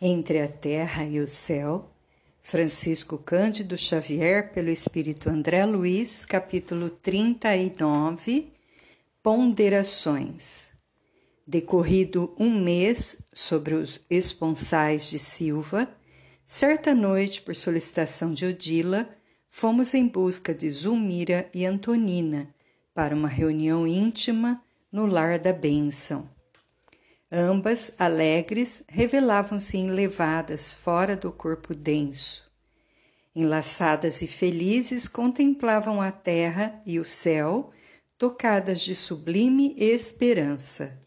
Entre a Terra e o Céu, Francisco Cândido Xavier, pelo Espírito André Luiz, capítulo 39 Ponderações. Decorrido um mês sobre os esponsais de Silva, certa noite, por solicitação de Odila, fomos em busca de Zulmira e Antonina para uma reunião íntima no lar da bênção. Ambas, alegres, revelavam-se enlevadas fora do corpo denso. Enlaçadas e felizes, contemplavam a terra e o céu, tocadas de sublime esperança.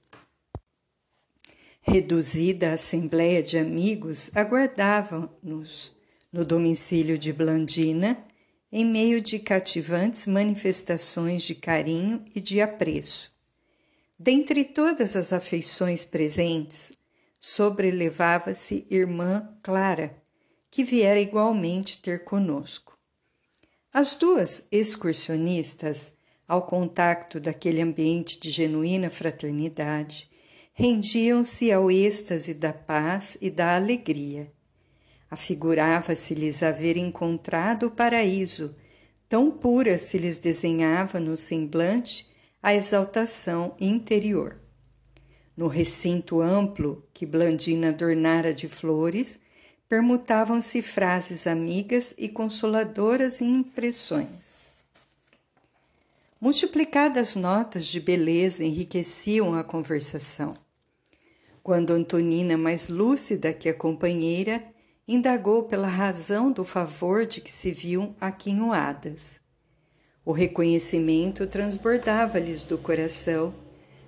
Reduzida a assembleia de amigos, aguardavam-nos no domicílio de Blandina, em meio de cativantes manifestações de carinho e de apreço. Dentre todas as afeições presentes, sobrelevava-se irmã Clara, que viera igualmente ter conosco. As duas excursionistas, ao contato daquele ambiente de genuína fraternidade, rendiam-se ao êxtase da paz e da alegria. Afigurava-se-lhes haver encontrado o paraíso, tão pura se lhes desenhava no semblante a exaltação interior. No recinto amplo que Blandina adornara de flores, permutavam-se frases amigas e consoladoras e impressões. Multiplicadas notas de beleza enriqueciam a conversação. Quando Antonina, mais lúcida que a companheira, indagou pela razão do favor de que se viam aquinhoadas. O reconhecimento transbordava-lhes do coração,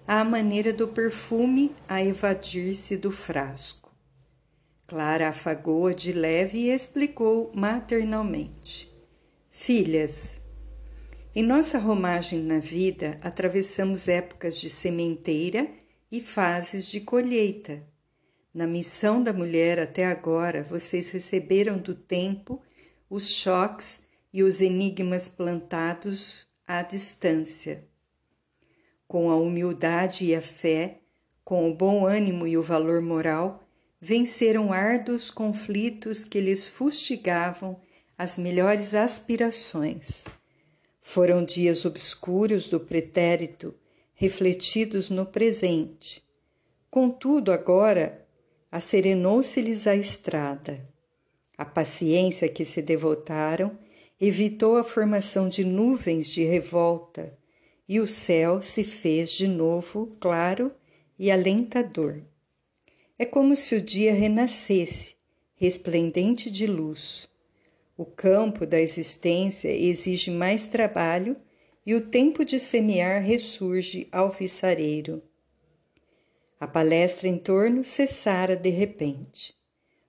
à maneira do perfume a evadir-se do frasco. Clara afagou-a de leve e explicou maternalmente: Filhas, em nossa romagem na vida atravessamos épocas de sementeira e fases de colheita. Na missão da mulher até agora, vocês receberam do tempo os choques e os enigmas plantados à distância. Com a humildade e a fé, com o bom ânimo e o valor moral, venceram árduos conflitos que lhes fustigavam as melhores aspirações. Foram dias obscuros do pretérito, refletidos no presente. Contudo, agora, acerenou-se-lhes a estrada. A paciência que se devotaram evitou a formação de nuvens de revolta e o céu se fez de novo claro e alentador. É como se o dia renascesse, resplendente de luz. O campo da existência exige mais trabalho e o tempo de semear ressurge alvissareiro. A palestra em torno cessara de repente.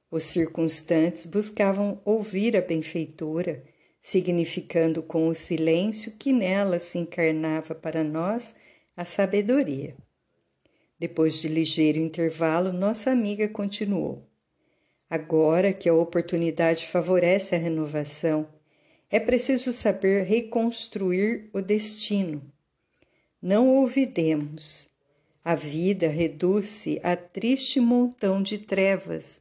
Os circunstantes buscavam ouvir a benfeitora significando com o silêncio que nela se encarnava para nós a sabedoria. Depois de ligeiro intervalo, nossa amiga continuou. Agora que a oportunidade favorece a renovação, é preciso saber reconstruir o destino. Não ouvidemos. A vida reduz-se a triste montão de trevas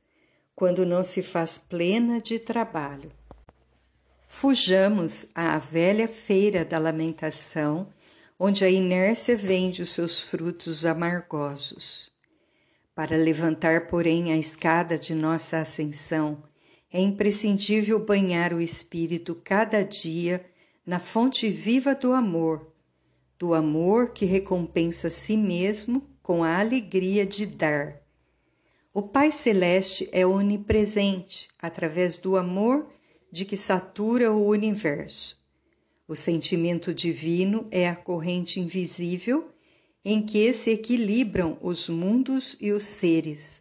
quando não se faz plena de trabalho. Fujamos à velha feira da lamentação, onde a inércia vende os seus frutos amargosos. Para levantar, porém, a escada de nossa ascensão, é imprescindível banhar o espírito cada dia na fonte viva do amor, do amor que recompensa a si mesmo com a alegria de dar. O Pai Celeste é onipresente através do amor de que satura o universo. O sentimento divino é a corrente invisível em que se equilibram os mundos e os seres.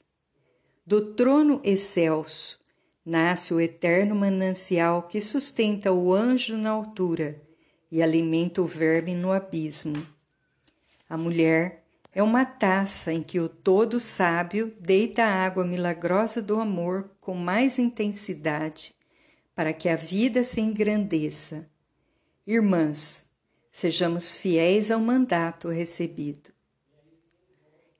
Do trono excelso nasce o eterno manancial que sustenta o anjo na altura e alimenta o verme no abismo. A mulher é uma taça em que o todo sábio deita a água milagrosa do amor com mais intensidade para que a vida se engrandeça. Irmãs, sejamos fiéis ao mandato recebido.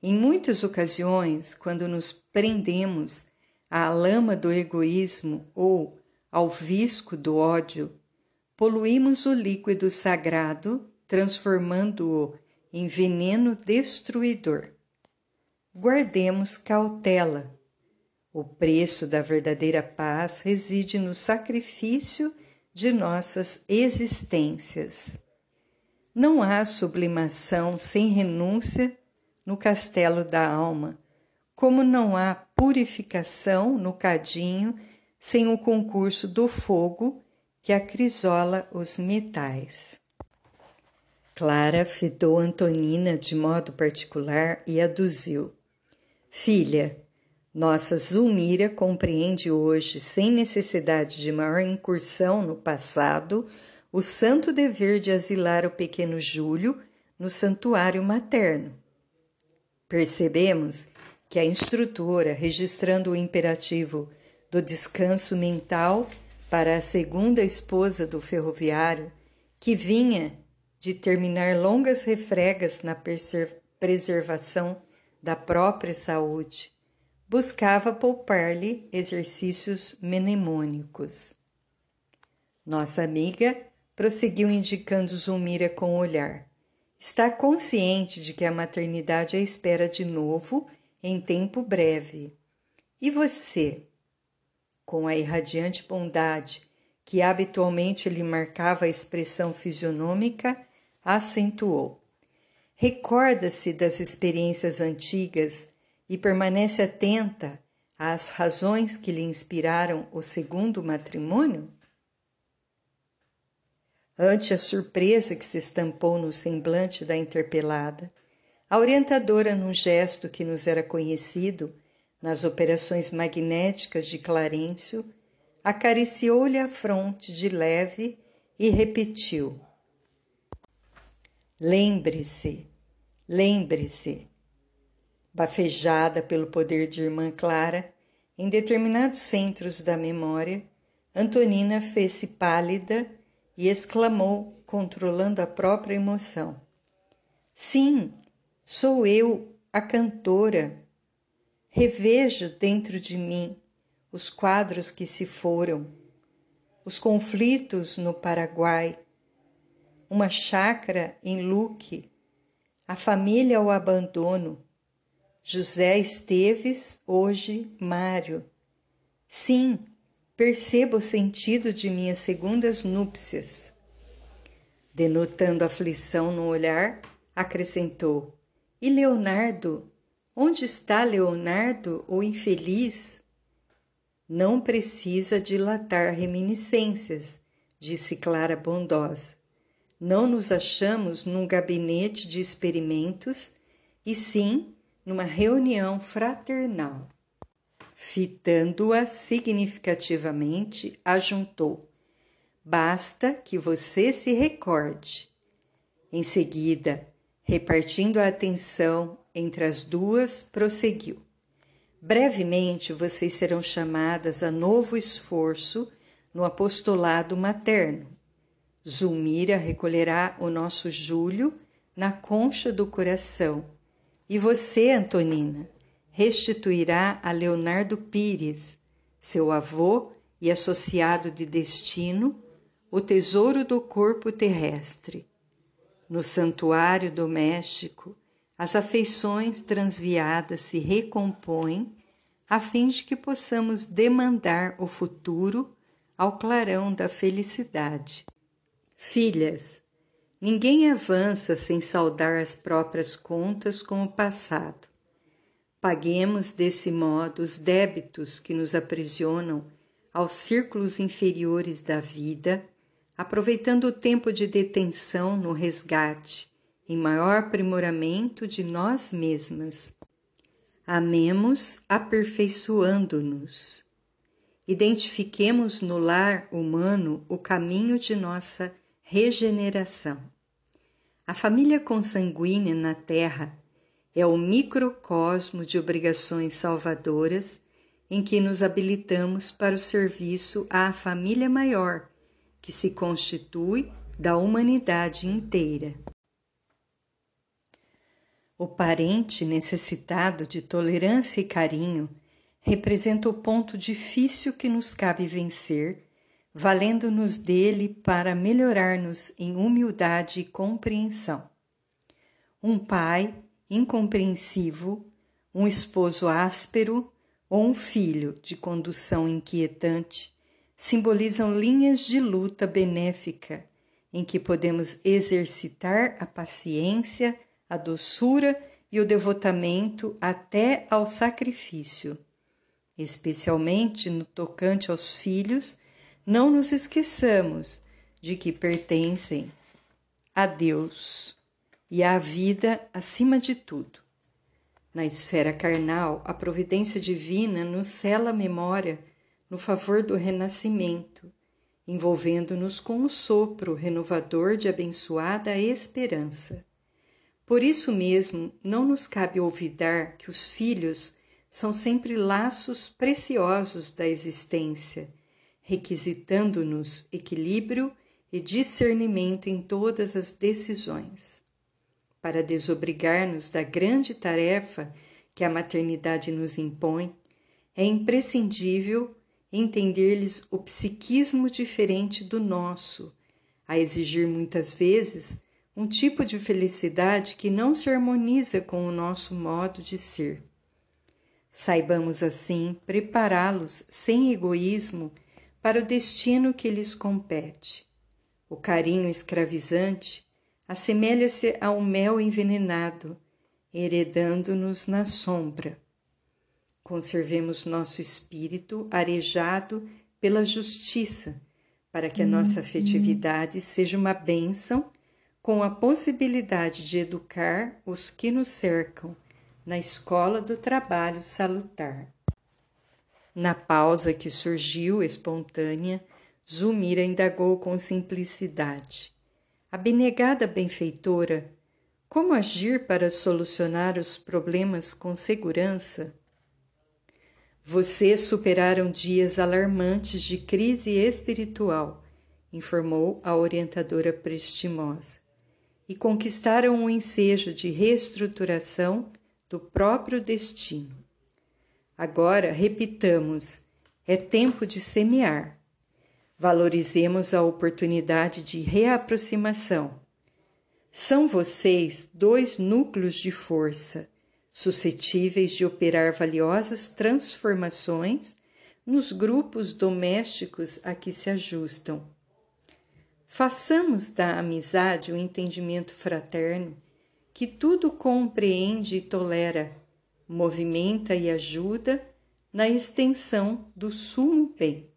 Em muitas ocasiões, quando nos prendemos à lama do egoísmo ou ao visco do ódio, poluímos o líquido sagrado, transformando-o em veneno destruidor. Guardemos cautela. O preço da verdadeira paz reside no sacrifício de nossas existências. Não há sublimação sem renúncia no castelo da alma, como não há purificação no cadinho sem o concurso do fogo que acrisola os metais. Clara fitou Antonina de modo particular e aduziu: Filha, nossa Zulmira compreende hoje, sem necessidade de maior incursão no passado, o santo dever de asilar o pequeno Júlio no santuário materno. Percebemos que a instrutora, registrando o imperativo do descanso mental para a segunda esposa do ferroviário, que vinha de terminar longas refregas na preservação da própria saúde, buscava poupar-lhe exercícios mnemônicos. Nossa amiga prosseguiu indicando Zulmira com o olhar. Está consciente de que a maternidade a espera de novo em tempo breve. E você? Com a irradiante bondade que habitualmente lhe marcava a expressão fisionômica, acentuou. Recorda-se das experiências antigas e permanece atenta às razões que lhe inspiraram o segundo matrimônio? Ante a surpresa que se estampou no semblante da interpelada, a orientadora, num gesto que nos era conhecido nas operações magnéticas de Clarencio, acariciou-lhe a fronte de leve e repetiu: Lembre-se, lembre-se. Bafejada pelo poder de irmã Clara, em determinados centros da memória, Antonina fez-se pálida e exclamou, controlando a própria emoção: Sim, sou eu, a cantora. Revejo dentro de mim os quadros que se foram, os conflitos no Paraguai, uma chácara em Luque, a família ao abandono, José Esteves, hoje Mário. Sim, percebo o sentido de minhas segundas núpcias. Denotando aflição no olhar, acrescentou: E Leonardo? Onde está Leonardo, o infeliz? Não precisa dilatar reminiscências, disse Clara bondosa. Não nos achamos num gabinete de experimentos, e sim numa reunião fraternal. Fitando-a significativamente, ajuntou: Basta que você se recorde. Em seguida, repartindo a atenção entre as duas, prosseguiu: Brevemente vocês serão chamadas a novo esforço no apostolado materno. Zulmira recolherá o nosso Júlio na concha do coração. E você, Antonina, restituirá a Leonardo Pires, seu avô e associado de destino, o tesouro do corpo terrestre. No santuário doméstico, as afeições transviadas se recompõem a fim de que possamos demandar o futuro ao clarão da felicidade. Filhas, ninguém avança sem saldar as próprias contas com o passado. Paguemos desse modo os débitos que nos aprisionam aos círculos inferiores da vida, aproveitando o tempo de detenção no resgate, em maior aprimoramento de nós mesmas. Amemos aperfeiçoando-nos. Identifiquemos no lar humano o caminho de nossa regeneração. A família consanguínea na Terra é o microcosmo de obrigações salvadoras em que nos habilitamos para o serviço à família maior, que se constitui da humanidade inteira. O parente necessitado de tolerância e carinho representa o ponto difícil que nos cabe vencer, valendo-nos dele para melhorar-nos em humildade e compreensão. Um pai incompreensivo, um esposo áspero ou um filho de condução inquietante simbolizam linhas de luta benéfica em que podemos exercitar a paciência, a doçura e o devotamento até ao sacrifício. Especialmente no tocante aos filhos, não nos esqueçamos de que pertencem a Deus e à vida acima de tudo. Na esfera carnal, a providência divina nos cela a memória no favor do renascimento, envolvendo-nos com o sopro renovador de abençoada esperança. Por isso mesmo, não nos cabe olvidar que os filhos são sempre laços preciosos da existência, requisitando-nos equilíbrio e discernimento em todas as decisões. Para desobrigar-nos da grande tarefa que a maternidade nos impõe, é imprescindível entender-lhes o psiquismo diferente do nosso, a exigir muitas vezes um tipo de felicidade que não se harmoniza com o nosso modo de ser. Saibamos assim prepará-los sem egoísmo para o destino que lhes compete. O carinho escravizante assemelha-se ao mel envenenado, heredando-nos na sombra. Conservemos nosso espírito arejado pela justiça, para que a nossa uhum. afetividade seja uma bênção com a possibilidade de educar os que nos cercam na escola do trabalho salutar. Na pausa que surgiu espontânea, Zulmira indagou com simplicidade. Abnegada benfeitora, como agir para solucionar os problemas com segurança? Vocês superaram dias alarmantes de crise espiritual, informou a orientadora prestimosa e conquistaram um ensejo de reestruturação do próprio destino. Agora, repitamos, é tempo de semear. Valorizemos a oportunidade de reaproximação. São vocês dois núcleos de força, suscetíveis de operar valiosas transformações nos grupos domésticos a que se ajustam Façamos da amizade o um entendimento fraterno que tudo compreende e tolera, movimenta e ajuda na extensão do sumo bem.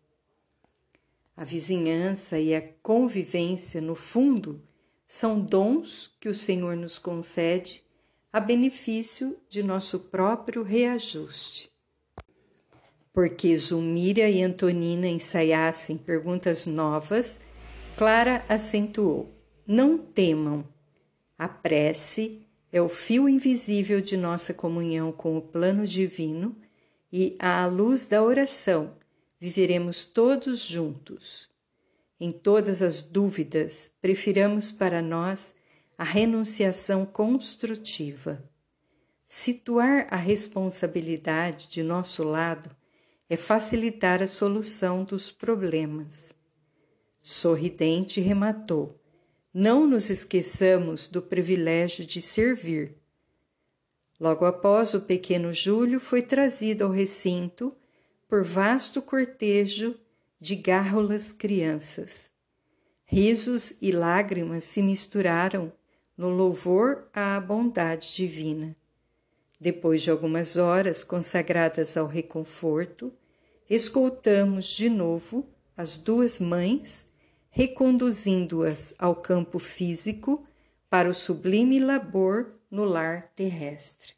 A vizinhança e a convivência, no fundo, são dons que o Senhor nos concede a benefício de nosso próprio reajuste. Porque Zulmira e Antonina ensaiassem perguntas novas Clara acentuou: Não temam. A prece é o fio invisível de nossa comunhão com o plano divino e, à luz da oração, viveremos todos juntos. Em todas as dúvidas, prefiramos para nós a renunciação construtiva. Situar a responsabilidade de nosso lado é facilitar a solução dos problemas. Sorridente rematou: Não nos esqueçamos do privilégio de servir. Logo após, o pequeno Júlio foi trazido ao recinto por vasto cortejo de gárrulas crianças. Risos e lágrimas se misturaram no louvor à bondade divina. Depois de algumas horas consagradas ao reconforto, escoltamos de novo as duas mães reconduzindo-as ao campo físico para o sublime labor no lar terrestre.